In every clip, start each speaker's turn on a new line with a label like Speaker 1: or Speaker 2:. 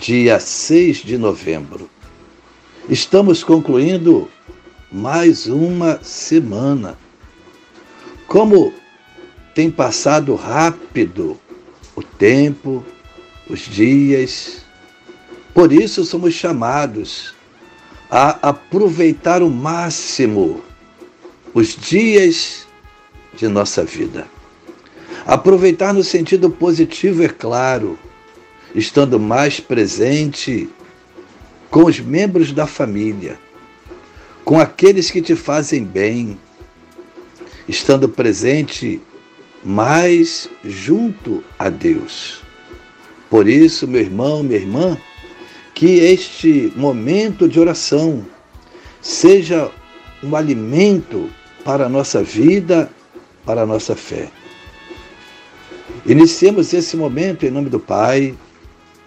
Speaker 1: dia 6 de novembro. Estamos concluindo mais uma semana. Como tem passado rápido o tempo, os dias. Por isso somos chamados a aproveitar o máximo os dias de nossa vida. Aproveitar no sentido positivo, é claro estando mais presente com os membros da família, com aqueles que te fazem bem, estando presente mais junto a Deus. Por isso, meu irmão, minha irmã, que este momento de oração seja um alimento para a nossa vida, para a nossa fé. Iniciemos esse momento em nome do Pai,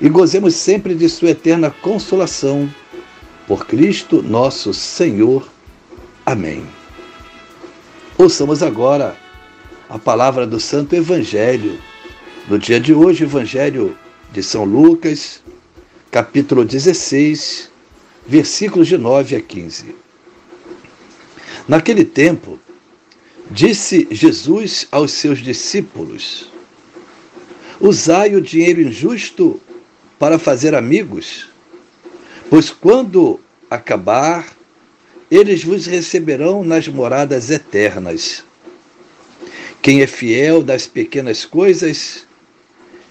Speaker 1: e gozemos sempre de Sua eterna consolação. Por Cristo nosso Senhor. Amém. Ouçamos agora a palavra do Santo Evangelho. No dia de hoje, Evangelho de São Lucas, capítulo 16, versículos de 9 a 15. Naquele tempo, disse Jesus aos seus discípulos: Usai o dinheiro injusto para fazer amigos, pois quando acabar, eles vos receberão nas moradas eternas. Quem é fiel das pequenas coisas,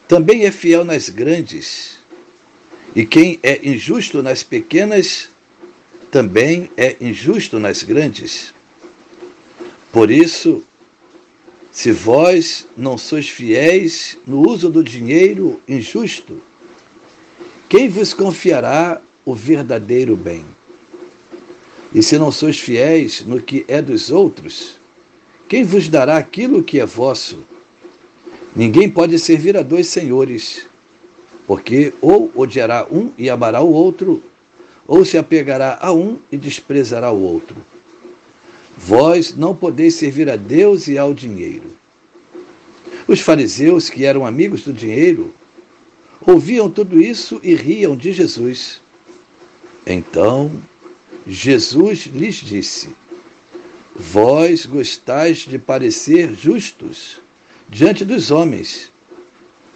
Speaker 1: também é fiel nas grandes. E quem é injusto nas pequenas, também é injusto nas grandes. Por isso, se vós não sois fiéis no uso do dinheiro injusto, quem vos confiará o verdadeiro bem? E se não sois fiéis no que é dos outros, quem vos dará aquilo que é vosso? Ninguém pode servir a dois senhores, porque ou odiará um e amará o outro, ou se apegará a um e desprezará o outro. Vós não podeis servir a Deus e ao dinheiro. Os fariseus, que eram amigos do dinheiro, ouviam tudo isso e riam de Jesus. Então Jesus lhes disse: Vós gostais de parecer justos diante dos homens,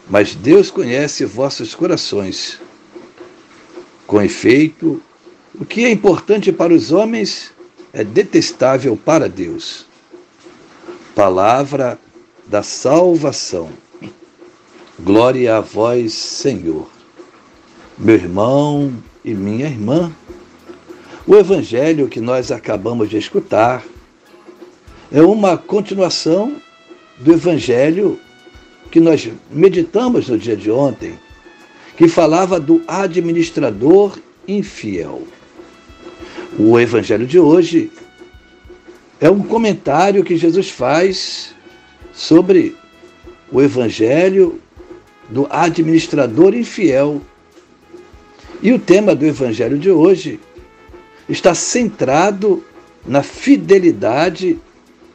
Speaker 1: mas Deus conhece vossos corações. Com efeito, o que é importante para os homens é detestável para Deus. Palavra da salvação. Glória a vós, Senhor. Meu irmão e minha irmã, o evangelho que nós acabamos de escutar é uma continuação do evangelho que nós meditamos no dia de ontem, que falava do administrador infiel. O evangelho de hoje é um comentário que Jesus faz sobre o evangelho do administrador infiel. E o tema do evangelho de hoje está centrado na fidelidade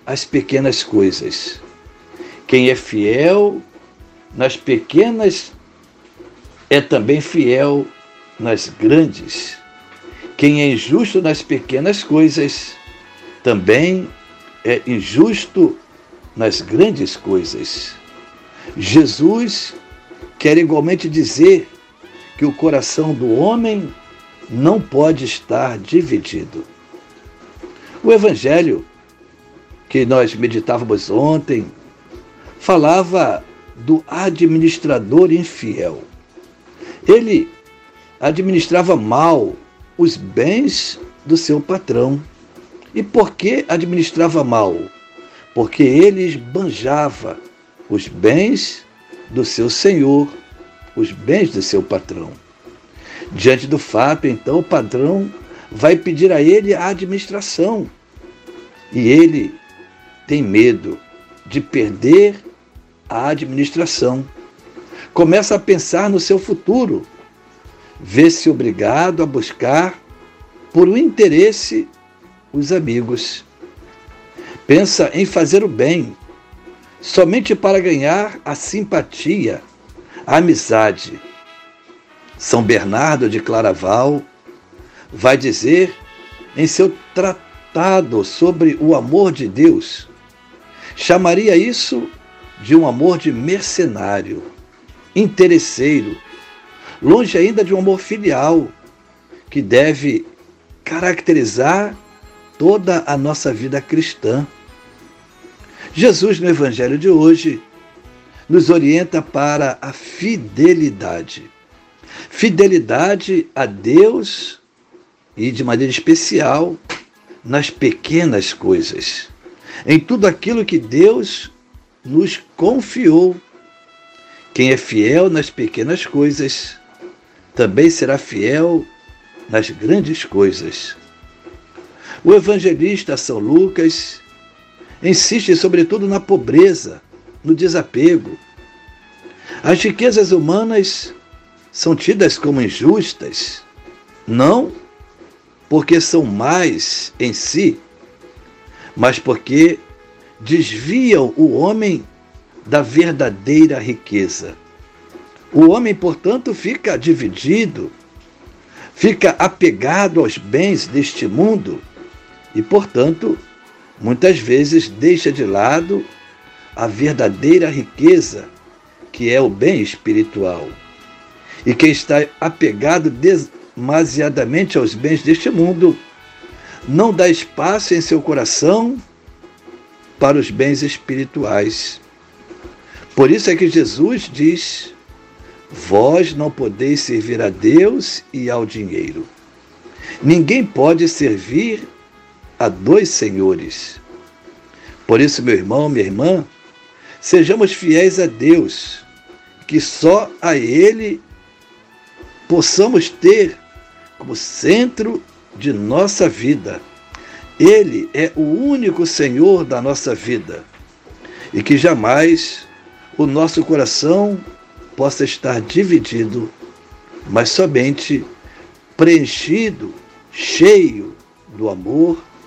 Speaker 1: às pequenas coisas. Quem é fiel nas pequenas é também fiel nas grandes. Quem é injusto nas pequenas coisas também é injusto nas grandes coisas. Jesus quer igualmente dizer que o coração do homem não pode estar dividido. O Evangelho que nós meditávamos ontem falava do administrador infiel. Ele administrava mal os bens do seu patrão. E por que administrava mal? Porque ele esbanjava os bens do seu senhor, os bens do seu patrão. Diante do fato, então, o patrão vai pedir a ele a administração. E ele tem medo de perder a administração. Começa a pensar no seu futuro. Vê-se obrigado a buscar, por um interesse, os amigos. Pensa em fazer o bem, somente para ganhar a simpatia, a amizade. São Bernardo de Claraval vai dizer em seu tratado sobre o amor de Deus, chamaria isso de um amor de mercenário, interesseiro, longe ainda de um amor filial, que deve caracterizar toda a nossa vida cristã. Jesus, no Evangelho de hoje, nos orienta para a fidelidade. Fidelidade a Deus e, de maneira especial, nas pequenas coisas, em tudo aquilo que Deus nos confiou. Quem é fiel nas pequenas coisas, também será fiel nas grandes coisas. O evangelista São Lucas insiste sobretudo na pobreza, no desapego. As riquezas humanas são tidas como injustas, não porque são mais em si, mas porque desviam o homem da verdadeira riqueza. O homem, portanto, fica dividido, fica apegado aos bens deste mundo e, portanto, muitas vezes deixa de lado a verdadeira riqueza, que é o bem espiritual. E quem está apegado demasiadamente aos bens deste mundo não dá espaço em seu coração para os bens espirituais. Por isso é que Jesus diz: Vós não podeis servir a Deus e ao dinheiro. Ninguém pode servir a dois senhores. Por isso, meu irmão, minha irmã, sejamos fiéis a Deus, que só a Ele possamos ter como centro de nossa vida ele é o único Senhor da nossa vida e que jamais o nosso coração possa estar dividido, mas somente preenchido, cheio do amor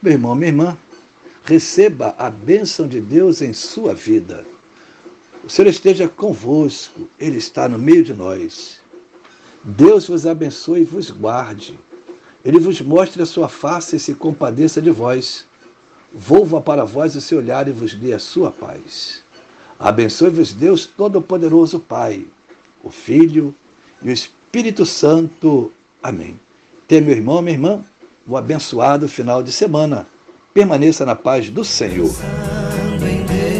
Speaker 1: Meu irmão, minha irmã, receba a bênção de Deus em sua vida. O Senhor esteja convosco, Ele está no meio de nós. Deus vos abençoe e vos guarde. Ele vos mostre a sua face e se compadeça de vós. Volva para vós o seu olhar e vos dê a sua paz. Abençoe-vos Deus Todo-Poderoso, Pai, o Filho e o Espírito Santo. Amém. Tenha, meu irmão, minha irmã, um abençoado final de semana. Permaneça na paz do Senhor.
Speaker 2: Estou pensando em Deus.